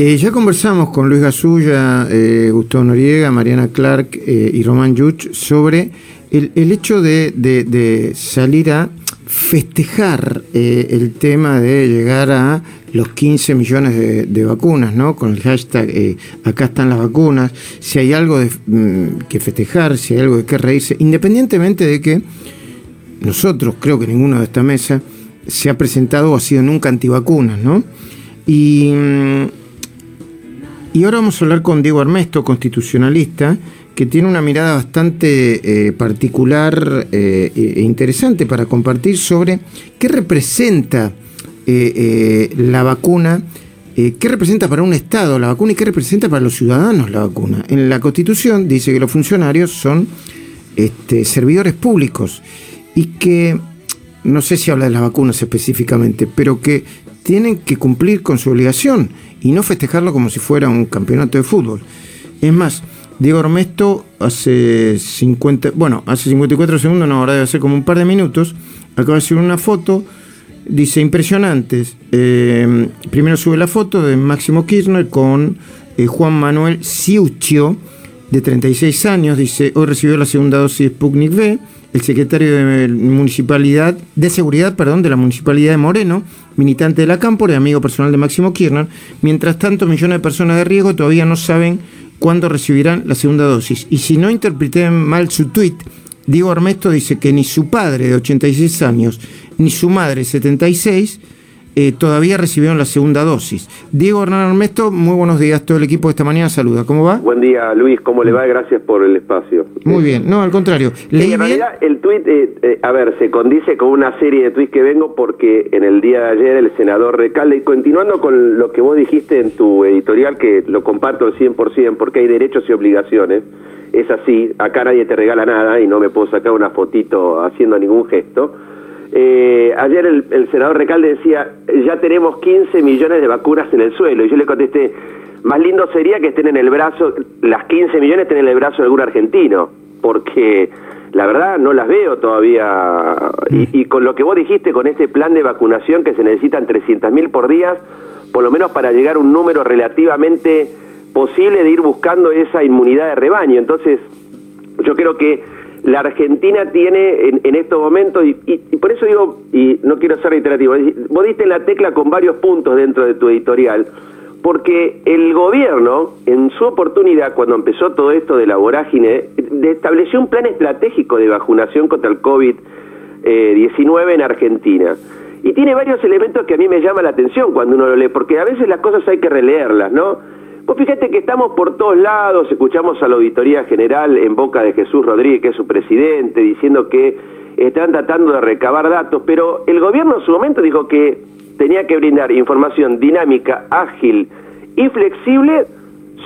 Eh, ya conversamos con Luis Gasulla, eh, Gustavo Noriega, Mariana Clark eh, y Román Yuch sobre el, hecho de, salir a festejar el tema de llegar a los 15 millones de, vacunas, ¿no? Con el hashtag acá están las vacunas, si hay algo mm, que festejar, si hay algo de qué reírse, independientemente de que nosotros, creo que ninguno de esta mesa, se ha presentado o ha sido nunca antivacunas, ¿no? Y, y ahora vamos a hablar con Diego Armesto, constitucionalista, que tiene una mirada bastante eh, particular eh, e interesante para compartir sobre qué representa eh, la vacuna, qué representa para un Estado la vacuna y qué representa para los ciudadanos la vacuna. En la Constitución dice que los funcionarios son este, servidores públicos y que, no sé si habla de las vacunas específicamente, pero que tienen que cumplir con su obligación y no festejarlo como si fuera un campeonato de fútbol. Es más, Diego Ormesto hace 50, bueno, hace 54 segundos, no, ahora debe ser como un par de minutos, acaba de subir una foto, dice impresionantes. Eh, primero sube la foto de Máximo Kirchner con eh, Juan Manuel Ciuccio, de 36 años, dice, hoy recibió la segunda dosis de Sputnik V el secretario de Municipalidad, de Seguridad, perdón, de la Municipalidad de Moreno, militante de la Cámpora y amigo personal de Máximo Kirchner. Mientras tanto, millones de personas de riesgo todavía no saben cuándo recibirán la segunda dosis. Y si no interpreté mal su tuit, Diego Armesto dice que ni su padre de 86 años, ni su madre de 76, eh, todavía recibieron la segunda dosis. Diego Hernán Armesto, muy buenos días. Todo el equipo de esta mañana saluda. ¿Cómo va? Buen día, Luis. ¿Cómo le va? Gracias por el espacio. Muy bien. No, al contrario. Leí en realidad, el tuit, eh, eh, a ver, se condice con una serie de tuits que vengo porque en el día de ayer el senador Recalde, y continuando con lo que vos dijiste en tu editorial, que lo comparto al 100%, porque hay derechos y obligaciones, es así, acá nadie te regala nada y no me puedo sacar una fotito haciendo ningún gesto. Eh, ayer el, senador Recalde decía, ya tenemos 15 millones de vacunas en el suelo. Y yo le contesté, más lindo sería que estén en el brazo, las 15 millones estén en el brazo de algún argentino, porque la verdad no las veo todavía. Y, con lo que vos dijiste, con este plan de vacunación que se necesitan 300.000 por día, por lo menos para llegar a un número relativamente posible de ir buscando esa inmunidad de rebaño. Entonces, yo creo que la Argentina tiene en, estos momentos, y, por eso digo, y no quiero ser reiterativo, vos diste la tecla con varios puntos dentro de tu editorial, porque el gobierno, en su oportunidad, cuando empezó todo esto de la vorágine, estableció un plan estratégico de vacunación contra el COVID-19 en Argentina. Y tiene varios elementos que a mí me llaman la atención cuando uno lo lee, porque a veces las cosas hay que releerlas, ¿no? Pues fíjate que estamos por todos lados, escuchamos a la Auditoría General en boca de Jesús Rodríguez, que es su presidente, diciendo que están tratando de recabar datos, pero el gobierno en su momento dijo que tenía que brindar información dinámica, ágil y flexible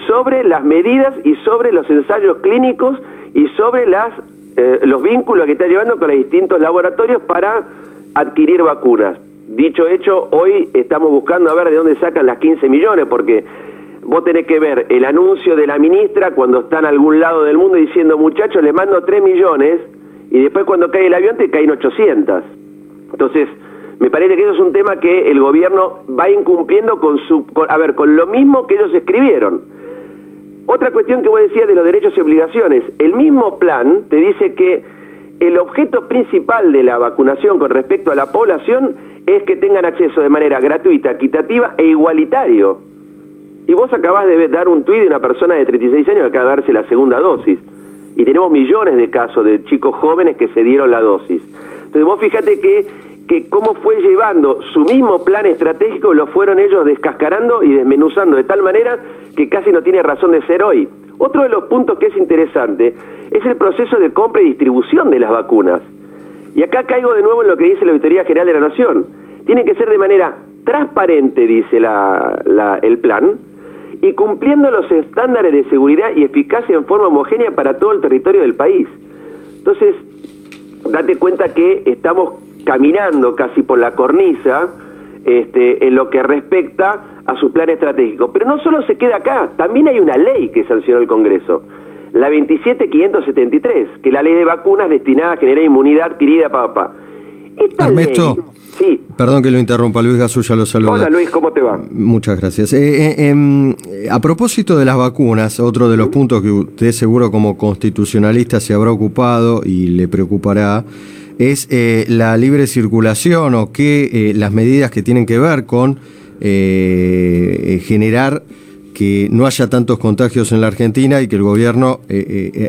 sobre las medidas y sobre los ensayos clínicos y sobre las eh, los vínculos que está llevando con los distintos laboratorios para adquirir vacunas. Dicho hecho, hoy estamos buscando a ver de dónde sacan las 15 millones, porque vos tenés que ver el anuncio de la ministra cuando está en algún lado del mundo diciendo, muchachos, les mando 3 millones, y después cuando cae el avión te caen 800. Entonces, me parece que eso es un tema que el gobierno va incumpliendo con su, a ver, con lo mismo que ellos escribieron. Otra cuestión que vos decías de los derechos y obligaciones, el mismo plan te dice que el objeto principal de la vacunación con respecto a la población es que tengan acceso de manera gratuita, equitativa e igualitario y vos acabás de dar un tuit de una persona de 36 años que acaba de darse la segunda dosis. Y tenemos millones de casos de chicos jóvenes que se dieron la dosis. Entonces vos fíjate que, que cómo fue llevando su mismo plan estratégico, lo fueron ellos descascarando y desmenuzando de tal manera que casi no tiene razón de ser hoy. Otro de los puntos que es interesante es el proceso de compra y distribución de las vacunas. Y acá caigo de nuevo en lo que dice la Auditoría General de la Nación. Tiene que ser de manera transparente, dice la, el plan, y cumpliendo los estándares de seguridad y eficacia en forma homogénea para todo el territorio del país. Entonces, date cuenta que estamos caminando casi por la cornisa este, en lo que respecta a su plan estratégico. Pero no solo se queda acá, también hay una ley que sancionó el Congreso, la 27573, que es la ley de vacunas destinada a generar inmunidad adquirida, papá. Esta Sí. Perdón que lo interrumpa, Luis Gasulla lo saluda. Hola Luis, ¿cómo te va? Muchas gracias. Eh, eh, em, a propósito de las vacunas, otro de los puntos que usted seguro como constitucionalista se habrá ocupado y le preocupará es eh, la libre circulación o que las medidas que tienen que ver con generar que no haya tantos contagios en la Argentina y que el gobierno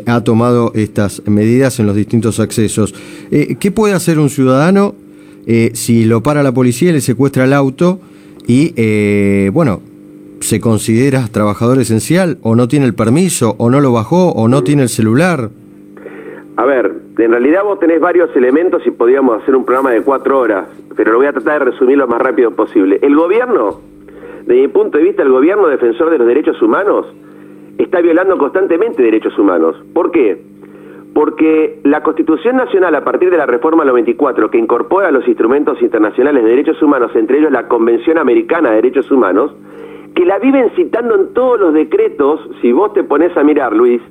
ha tomado estas medidas en los distintos accesos. ¿Qué puede hacer un ciudadano eh, si lo para la policía, le secuestra el auto y, eh, bueno, se considera trabajador esencial o no tiene el permiso o no lo bajó o no tiene el celular. A ver, en realidad vos tenés varios elementos y podríamos hacer un programa de cuatro horas, pero lo voy a tratar de resumir lo más rápido posible. El gobierno, desde mi punto de vista, el gobierno defensor de los derechos humanos, está violando constantemente derechos humanos. ¿Por qué? Porque la Constitución Nacional, a partir de la reforma 94, que incorpora los instrumentos internacionales de derechos humanos, entre ellos la Convención Americana de Derechos Humanos, que la viven citando en todos los decretos, si vos te pones a mirar, Luis,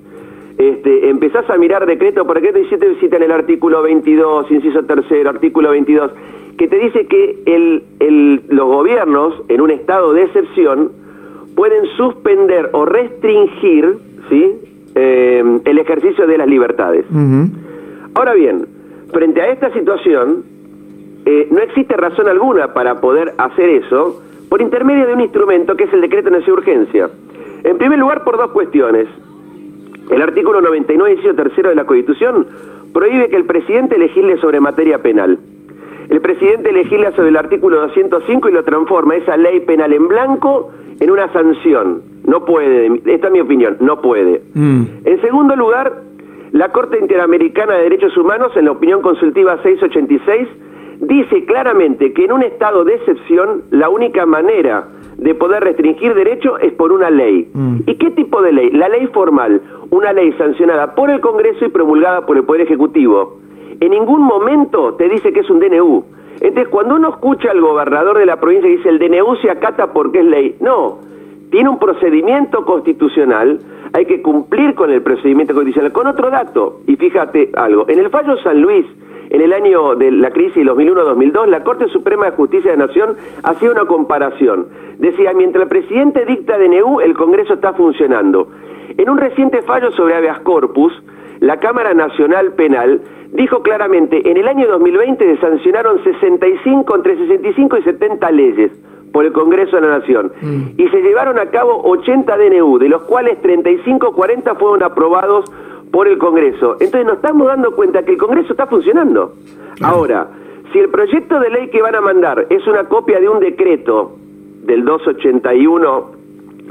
este, empezás a mirar decreto por decreto y te cita en el artículo 22, inciso tercero, artículo 22, que te dice que el, los gobiernos, en un estado de excepción, pueden suspender o restringir, ¿sí?, eh, el ejercicio de las libertades. Ahora bien, frente a esta situación, eh, no existe razón alguna para poder hacer eso por intermedio de un instrumento que es el decreto de necesidad urgencia. En primer lugar, por dos cuestiones. El artículo 99, inciso tercero de la Constitución prohíbe que el presidente legisle sobre materia penal. El presidente legisla sobre el artículo 205 y lo transforma esa ley penal en blanco en una sanción. No puede, esta es mi opinión, no puede. Mm. En segundo lugar, la Corte Interamericana de Derechos Humanos, en la opinión consultiva 686, dice claramente que en un estado de excepción la única manera de poder restringir derechos es por una ley. Mm. ¿Y qué tipo de ley? La ley formal, una ley sancionada por el Congreso y promulgada por el Poder Ejecutivo. En ningún momento te dice que es un DNU. Entonces, cuando uno escucha al gobernador de la provincia y dice el DNU se acata porque es ley, no, tiene un procedimiento constitucional, hay que cumplir con el procedimiento constitucional. Con otro dato, y fíjate algo, en el fallo San Luis, en el año de la crisis 2001-2002, la Corte Suprema de Justicia de la Nación hacía una comparación. Decía, mientras el presidente dicta DNU, el Congreso está funcionando. En un reciente fallo sobre habeas corpus, la Cámara Nacional Penal dijo claramente, en el año 2020 se sancionaron 65, entre 65 y 70 leyes por el Congreso de la Nación mm. y se llevaron a cabo 80 DNU, de los cuales 35, 40 fueron aprobados por el Congreso. Entonces nos estamos dando cuenta que el Congreso está funcionando. Ahora, si el proyecto de ley que van a mandar es una copia de un decreto del 281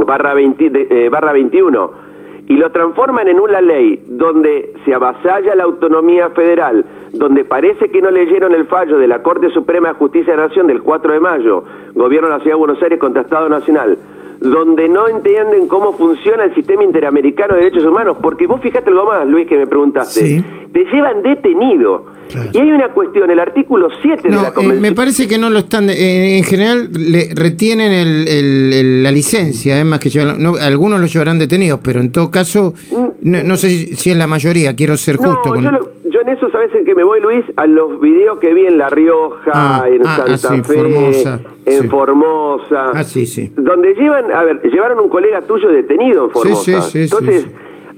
barra, 20, eh, barra 21, y lo transforman en una ley donde se avasalla la autonomía federal, donde parece que no leyeron el fallo de la Corte Suprema de Justicia de Nación del 4 de mayo, Gobierno de la Ciudad de Buenos Aires contra Estado Nacional, donde no entienden cómo funciona el sistema interamericano de derechos humanos, porque vos fíjate algo más, Luis, que me preguntaste, te llevan detenido. Y hay una cuestión, el artículo 7 de la eh, Convención. me parece que no lo están, eh, en general le retienen el, la licencia, es más que algunos lo llevarán detenidos, pero en todo caso, mm. no, sé si, es la mayoría, quiero ser justo. Con... Yo, en eso, ¿sabes en qué me voy, Luis? A los videos que vi en La Rioja, ah, en ah, ah, Santa Fe, en Formosa. Ah, sí, sí. Donde llevan, a ver, llevaron un colega tuyo detenido en Formosa. Entonces,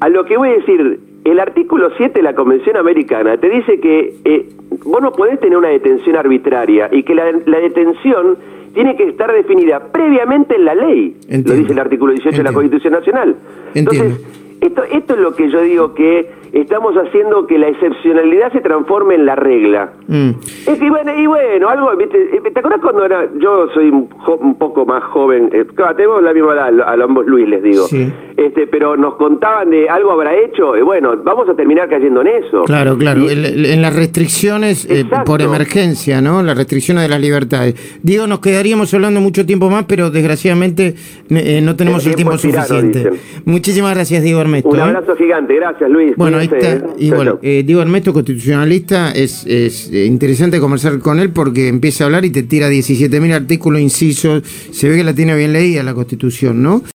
a lo que voy a decir, el artículo 7 de la Convención Americana te dice que eh, vos no podés tener una detención arbitraria y que la, detención tiene que estar definida previamente en la ley. Lo dice el artículo 18 de la Constitución Nacional. Entonces, esto, esto es lo que yo digo que estamos haciendo que la excepcionalidad se transforme en la regla. Mm. Es que, bueno, y bueno, algo, eh, ¿te acuerdas cuando era, yo soy un, poco más joven, eh, tenemos la misma edad, a, ambos Luis les digo, este, pero nos contaban de algo habrá hecho, y bueno, vamos a terminar cayendo en eso. Claro, claro, en las restricciones eh, por emergencia, ¿no? Las restricciones de las libertades. Digo, nos quedaríamos hablando mucho tiempo más, pero desgraciadamente no tenemos el, tiempo, suficiente. Muchísimas gracias, Diego Ernesto. Un abrazo gigante, gracias Luis. Bueno, y bueno, eh, Diego Armesto, constitucionalista, es, es eh, interesante conversar con él porque empieza a hablar y te tira 17.000 artículos, incisos, se ve que la tiene bien leída la Constitución, ¿no?